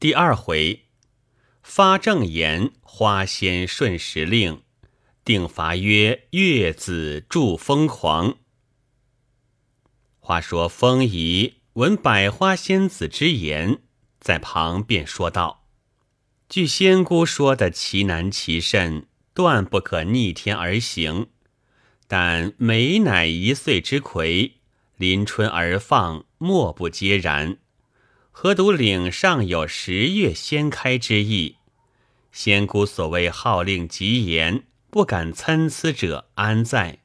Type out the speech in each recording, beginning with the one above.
第二回，发正言，花仙顺时令，定罚曰：月子助疯狂。话说风仪闻百花仙子之言，在旁便说道：“据仙姑说的奇难奇甚，断不可逆天而行。但美乃一岁之魁，临春而放，莫不皆然。”何独岭上有十月先开之意？仙姑所谓号令极严，不敢参差者安在？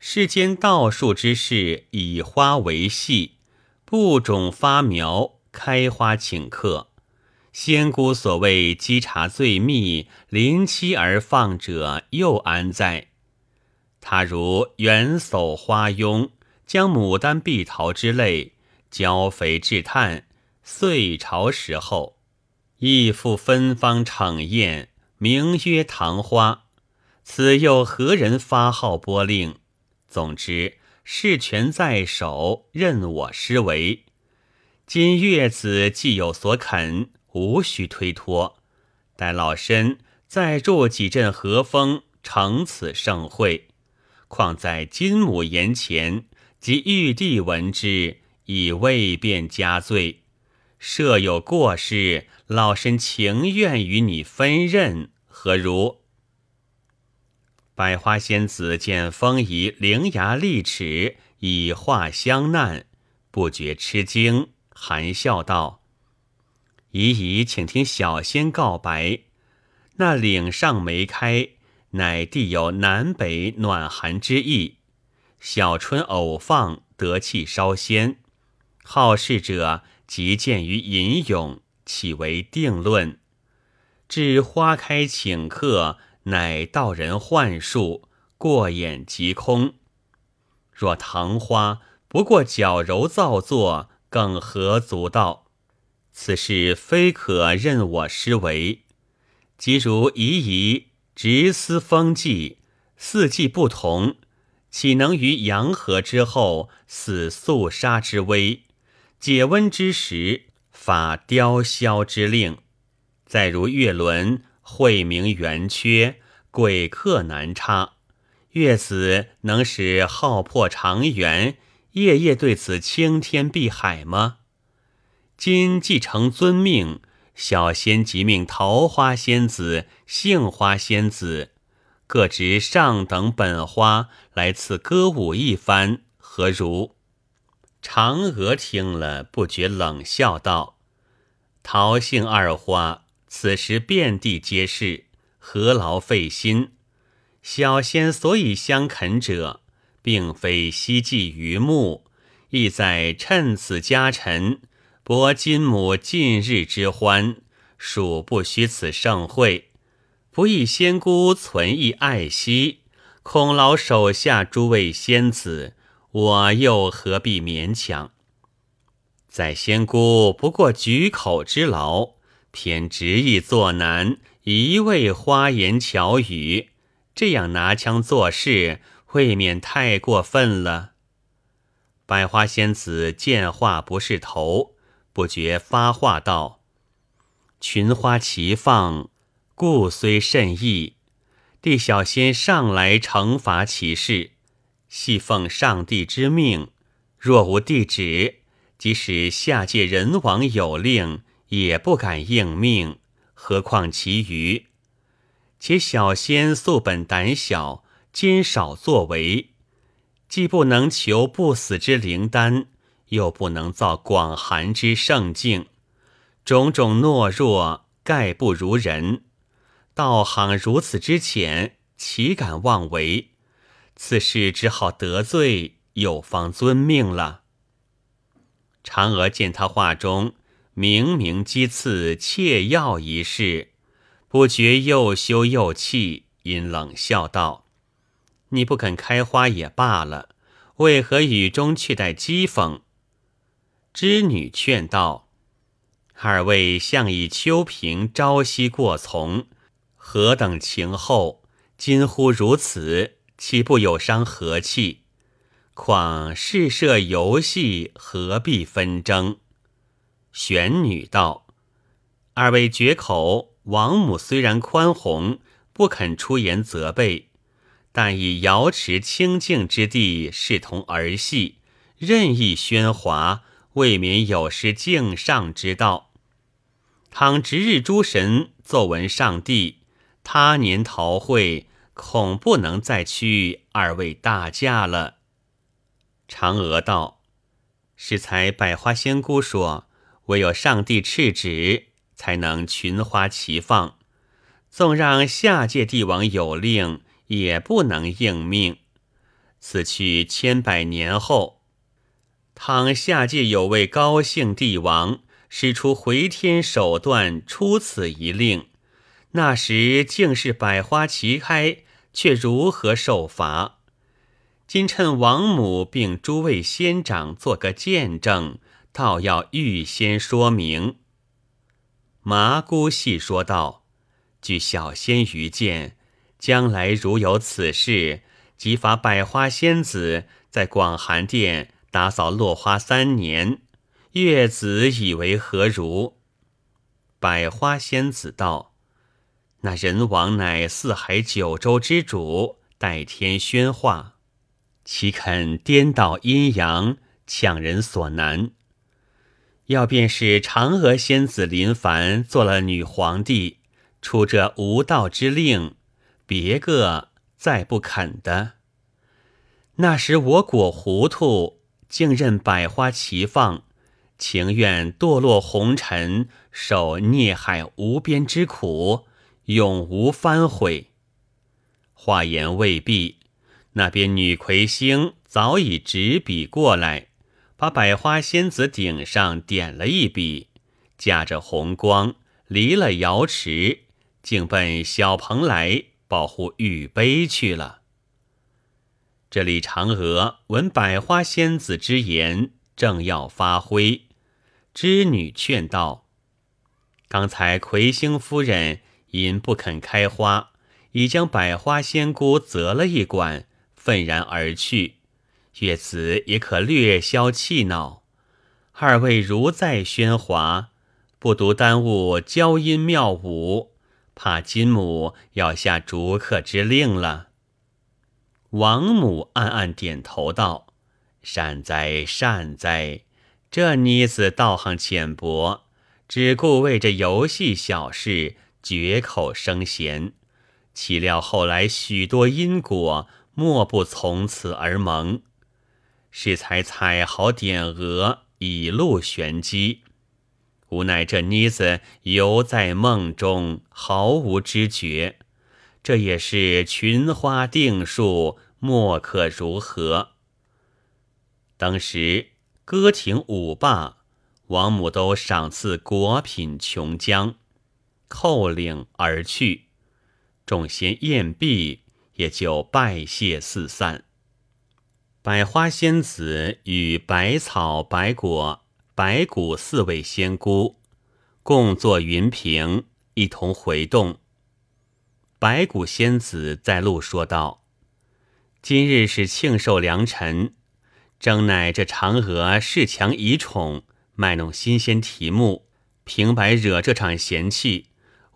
世间道术之事，以花为戏，布种发苗，开花请客。仙姑所谓稽查最密，临期而放者，又安在？他如远叟花拥，将牡丹、碧桃之类，浇肥置炭。岁朝时候，亦复芬芳逞艳，名曰唐花。此又何人发号拨令？总之，事权在手，任我施为。今月子既有所肯，无需推脱。待老身再助几阵和风，成此盛会。况在金母言前，及玉帝闻之，已未便加罪。设有过失，老身情愿与你分任，何如？百花仙子见风仪伶牙俐齿，以话相难，不觉吃惊，含笑道：“姨姨，请听小仙告白。那岭上梅开，乃地有南北暖寒之意；小春偶放，得气稍先。好事者。”即见于吟咏，岂为定论？至花开请客，乃道人幻术，过眼即空。若唐花不过矫揉造作，更何足道？此事非可任我施为。即如夷夷直思风纪，四季不同，岂能于阳和之后，死肃杀之危？解温之时，发雕消之令；再如月轮，晦明圆缺，鬼客难插。月子能使浩破长圆，夜夜对此青天碧海吗？今既承尊命，小仙即命桃花仙子、杏花仙子各执上等本花来赐歌舞一番，何如？嫦娥听了，不觉冷笑道：“桃杏二花，此时遍地皆是，何劳费心？小仙所以相肯者，并非希冀于目，意在趁此佳辰，博金母近日之欢，属不虚此盛会。不意仙姑存意爱惜，恐劳手下诸位仙子。”我又何必勉强？在仙姑不过举口之劳，偏执意作难，一味花言巧语，这样拿腔作势，未免太过分了。百花仙子见话不是头，不觉发话道：“群花齐放，故虽甚异，地小仙上来惩罚其事。”系奉上帝之命，若无帝旨，即使下界人王有令，也不敢应命。何况其余？且小仙素本胆小，兼少作为，既不能求不死之灵丹，又不能造广寒之圣境，种种懦弱，概不如人。道行如此之浅，岂敢妄为？此事只好得罪，有方遵命了。嫦娥见他话中明明讥刺窃药一事，不觉又羞又气，因冷笑道：“你不肯开花也罢了，为何雨中却带讥讽？”织女劝道：“二位向以秋萍朝夕过从，何等情厚，今忽如此。”岂不有伤和气？况试设游戏，何必纷争？玄女道：“二位绝口，王母虽然宽宏，不肯出言责备，但以瑶池清净之地，视同儿戏，任意喧哗，未免有失敬上之道。倘值日诸神奏闻上帝，他年陶会，恐不能再屈二位大驾了。嫦娥道：“适才百花仙姑说，唯有上帝敕旨。”才能群花齐放，纵让下界帝王有令，也不能应命。此去千百年后，倘下界有位高姓帝王使出回天手段出此一令，那时竟是百花齐开，却如何受罚？今趁王母并诸位仙长做个见证，倒要预先说明。麻姑细说道：“据小仙愚见，将来如有此事，即罚百花仙子在广寒殿打扫落花三年。月子以为何如？”百花仙子道：“那人王乃四海九州之主，代天宣化，岂肯颠倒阴阳，强人所难？”要便是嫦娥仙子临凡做了女皇帝，出这无道之令，别个再不肯的。那时我果糊涂，竟任百花齐放，情愿堕落红尘，受孽海无边之苦，永无翻悔。话言未毕，那边女魁星早已执笔过来。把百花仙子顶上点了一笔，驾着红光离了瑶池，竟奔小蓬莱保护玉杯去了。这里嫦娥闻百花仙子之言，正要发挥，织女劝道：“刚才魁星夫人因不肯开花，已将百花仙姑责了一管，愤然而去。”月子也可略消气恼，二位如再喧哗，不独耽误娇音妙舞，怕金母要下逐客之令了。王母暗暗点头道：“善哉善哉，这妮子道行浅薄，只顾为这游戏小事绝口生嫌，岂料后来许多因果，莫不从此而萌。”适才采毫点额，以露玄机。无奈这妮子犹在梦中，毫无知觉。这也是群花定数，莫可如何。当时歌亭舞罢，王母都赏赐果品琼浆，叩领而去。众仙宴毕，也就拜谢四散。百花仙子与百草、百果、百谷四位仙姑共坐云屏，一同回动。白骨仙子在路说道：“今日是庆寿良辰，正乃这嫦娥恃强以宠，卖弄新鲜题目，平白惹这场嫌气，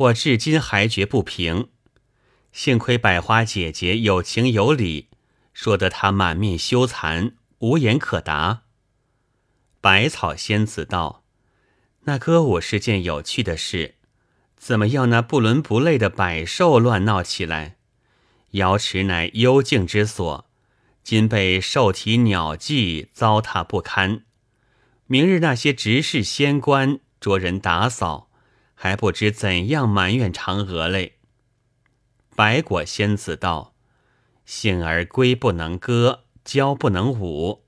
我至今还觉不平。幸亏百花姐姐有情有理。”说得她满面羞惭，无言可答。百草仙子道：“那歌舞是件有趣的事，怎么要那不伦不类的百兽乱闹起来？瑶池乃幽静之所，今被兽体鸟迹糟蹋不堪。明日那些执事仙官着人打扫，还不知怎样埋怨嫦娥嘞。”白果仙子道。幸而龟不能歌，蛟不能舞。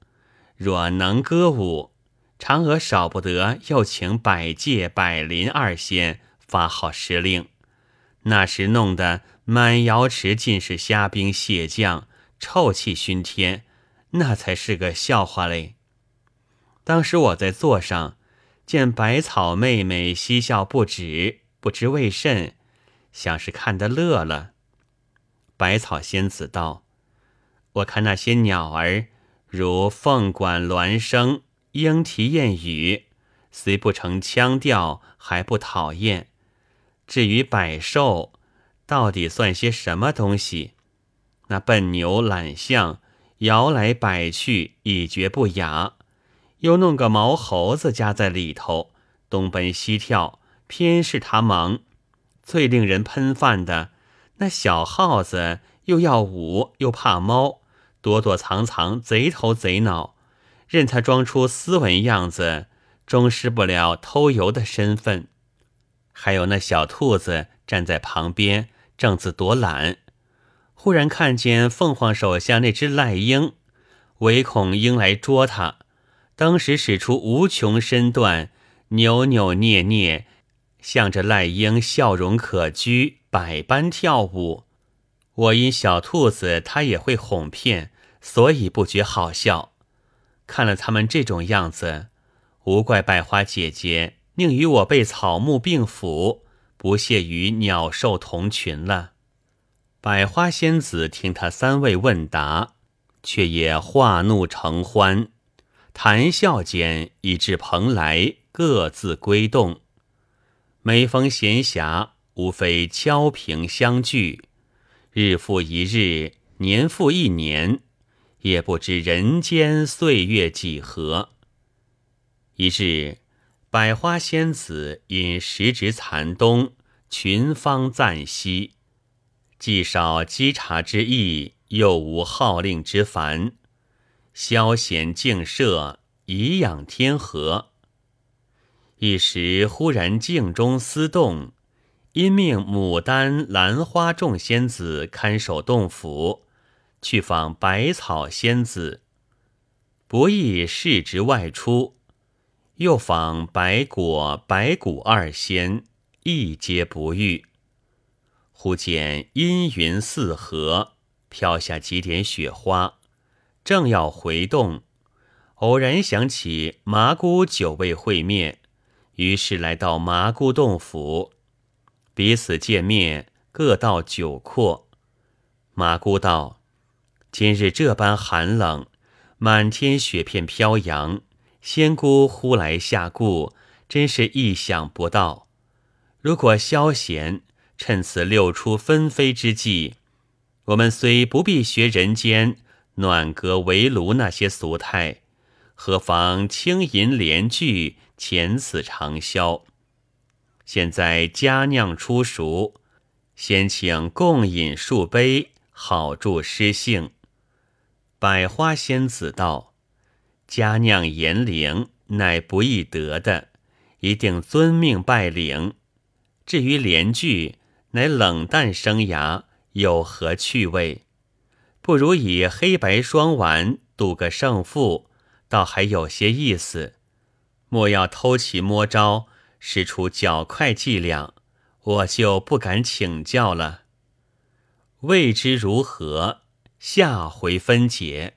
若能歌舞，嫦娥少不得又请百界、百灵二仙发号施令。那时弄得满瑶池尽是虾兵蟹将，臭气熏天，那才是个笑话嘞。当时我在座上，见百草妹妹嬉笑不止，不知为甚，想是看得乐了。百草仙子道：“我看那些鸟儿，如凤管鸾声、莺啼燕语，虽不成腔调，还不讨厌。至于百兽，到底算些什么东西？那笨牛懒象摇来摆去，一觉不雅；又弄个毛猴子夹在里头，东奔西跳，偏是他忙。最令人喷饭的，那小耗子又要舞，又怕猫，躲躲藏藏，贼头贼脑。任他装出斯文样子，终失不了偷油的身份。还有那小兔子站在旁边，正自躲懒，忽然看见凤凰手下那只赖鹰，唯恐鹰来捉他，当时使出无穷身段，扭扭捏捏，向着赖英笑容可掬，百般跳舞。我因小兔子它也会哄骗，所以不觉好笑。看了他们这种样子，无怪百花姐姐宁与我被草木并腐，不屑与鸟兽同群了。百花仙子听他三位问答，却也化怒成欢，谈笑间已至蓬莱，各自归洞。每逢闲暇，无非敲屏相聚，日复一日，年复一年。也不知人间岁月几何。一日，百花仙子因时值残冬，群芳暂息，既少稽查之意，又无号令之烦，消闲静舍，颐养天和。一时忽然镜中思动，因命牡丹、兰花众仙子看守洞府。去访百草仙子，不意世职外出；又访白果、白骨二仙，亦皆不遇。忽见阴云四合，飘下几点雪花，正要回洞，偶然想起麻姑久未会面，于是来到麻姑洞府，彼此见面，各道酒阔。麻姑道。今日这般寒冷，满天雪片飘扬，仙姑忽来下顾，真是意想不到。如果消闲，趁此六出纷飞之际，我们虽不必学人间暖阁围炉那些俗态，何妨轻吟联句，遣此长消？现在佳酿初熟，先请共饮数杯，好助诗兴。百花仙子道：“佳酿言灵，乃不易得的，一定遵命拜领。至于连句，乃冷淡生涯，有何趣味？不如以黑白双丸赌个胜负，倒还有些意思。莫要偷其摸招，使出较快伎俩，我就不敢请教了。未知如何？”下回分解。